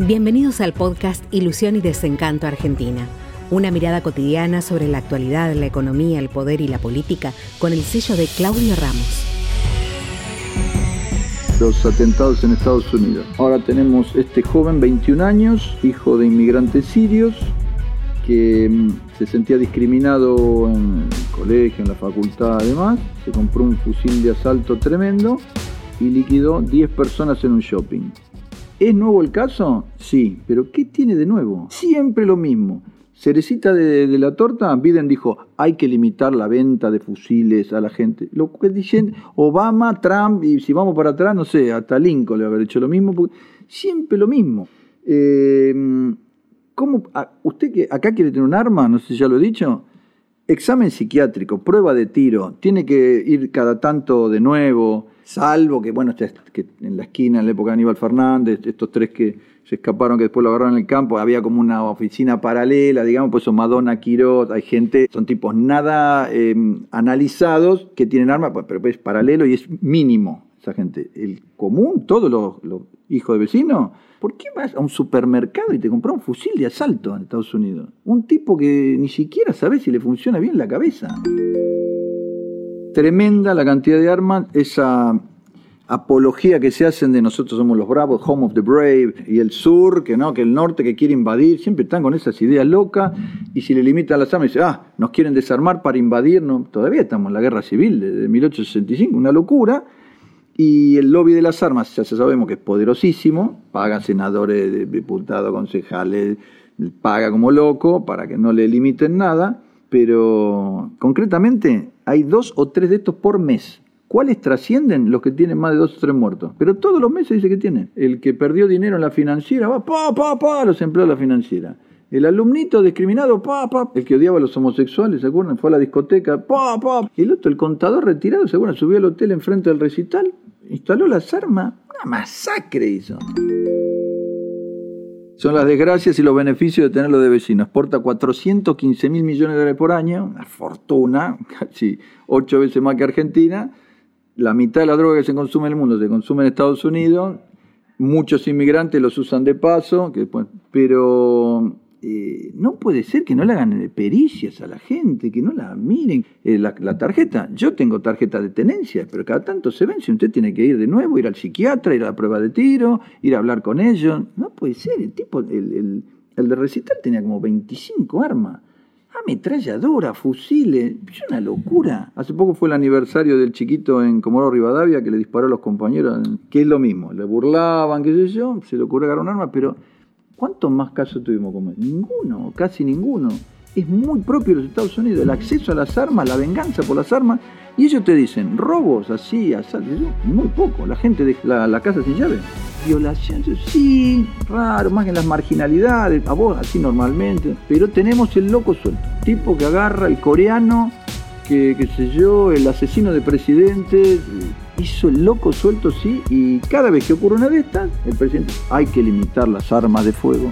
Bienvenidos al podcast Ilusión y Desencanto Argentina. Una mirada cotidiana sobre la actualidad, la economía, el poder y la política con el sello de Claudio Ramos. Los atentados en Estados Unidos. Ahora tenemos este joven, 21 años, hijo de inmigrantes sirios, que mm, se sentía discriminado en el colegio, en la facultad además, se compró un fusil de asalto tremendo y liquidó 10 personas en un shopping. ¿Es nuevo el caso? Sí, pero ¿qué tiene de nuevo? Siempre lo mismo. Cerecita de, la torta, Biden dijo, hay que limitar la venta de fusiles a la gente. Lo que dicen Obama, Trump, y si vamos para atrás, no sé, hasta Lincoln le haber hecho lo mismo, siempre lo mismo. Eh, ¿cómo, ¿Usted que acá quiere tener un arma? No sé si ya lo he dicho. Examen psiquiátrico, prueba de tiro, tiene que ir cada tanto de nuevo salvo que, bueno, que en la esquina, en la época de Aníbal Fernández, estos tres que se escaparon, que después lo agarraron en el campo, había como una oficina paralela, digamos, pues son Madonna, Quirot, hay gente, son tipos nada em, analizados que tienen armas, pues, pero es paralelo y es mínimo esa gente. El común, todos los, hijos de vecinos, ¿por qué vas a un supermercado y te compras un fusil de asalto en Estados Unidos? Un tipo que ni siquiera sabe si le funciona bien la cabeza tremenda la cantidad de armas, esa apología que se hacen de nosotros somos los bravos, home of the brave, y el sur, que no, que el norte que quiere invadir, siempre están con esas ideas locas, y si le limitan las armas, dicen, ah, nos quieren desarmar para invadirnos, todavía estamos en la guerra civil de 1865, una locura, y el lobby de las armas, ya sabemos que es poderosísimo, paga senadores, diputados, concejales, paga como loco para que no le limiten nada, pero concretamente hay dos o tres de estos por mes. ¿Cuáles trascienden? Los que tienen más de dos o tres muertos. Pero todos los meses dice que tiene. El que perdió dinero en la financiera, va, pa, pa, pa, los empleados de la financiera. El alumnito discriminado, pa, pa. El que odiaba a los homosexuales, ¿se acuerdan? Fue a la discoteca, pa, pa. Y el otro, el contador retirado, ¿se acuerdan? Subió al hotel enfrente del recital, instaló las armas. Una masacre hizo. Son las desgracias y los beneficios de tenerlo de vecinos. Exporta 415 mil millones de dólares por año, una fortuna, casi ocho veces más que Argentina. La mitad de la droga que se consume en el mundo se consume en Estados Unidos. Muchos inmigrantes los usan de paso, pero eh, no puede ser que no le hagan pericias a la gente, que no la miren. Eh, la, tarjeta, yo tengo tarjeta de tenencia, pero cada tanto se vence, usted tiene que ir de nuevo, ir al psiquiatra, ir a la prueba de tiro, ir a hablar con ellos. No puede ser, el tipo, el, el, de recital tenía como 25 armas. Ametralladora, fusiles, es una locura. Hace poco fue el aniversario del chiquito en Comodoro Rivadavia que le disparó a los compañeros, que es lo mismo, le burlaban, qué sé yo, se le ocurrió agarrar un arma, pero ¿Cuántos más casos tuvimos como Ninguno, casi ninguno. Es muy propio de los Estados Unidos, el acceso a las armas, la venganza por las armas. Y ellos te dicen, robos así, asaltos, muy poco. La gente deja la, casa sin llave. Violaciones, sí, raro, más en las marginalidades, a vos así normalmente. Pero tenemos el loco suelto. Tipo que agarra el coreano, que, qué sé yo, el asesino de presidentes hizo el loco suelto, sí, y cada vez que ocurre una de estas, el presidente, hay que limitar las armas de fuego.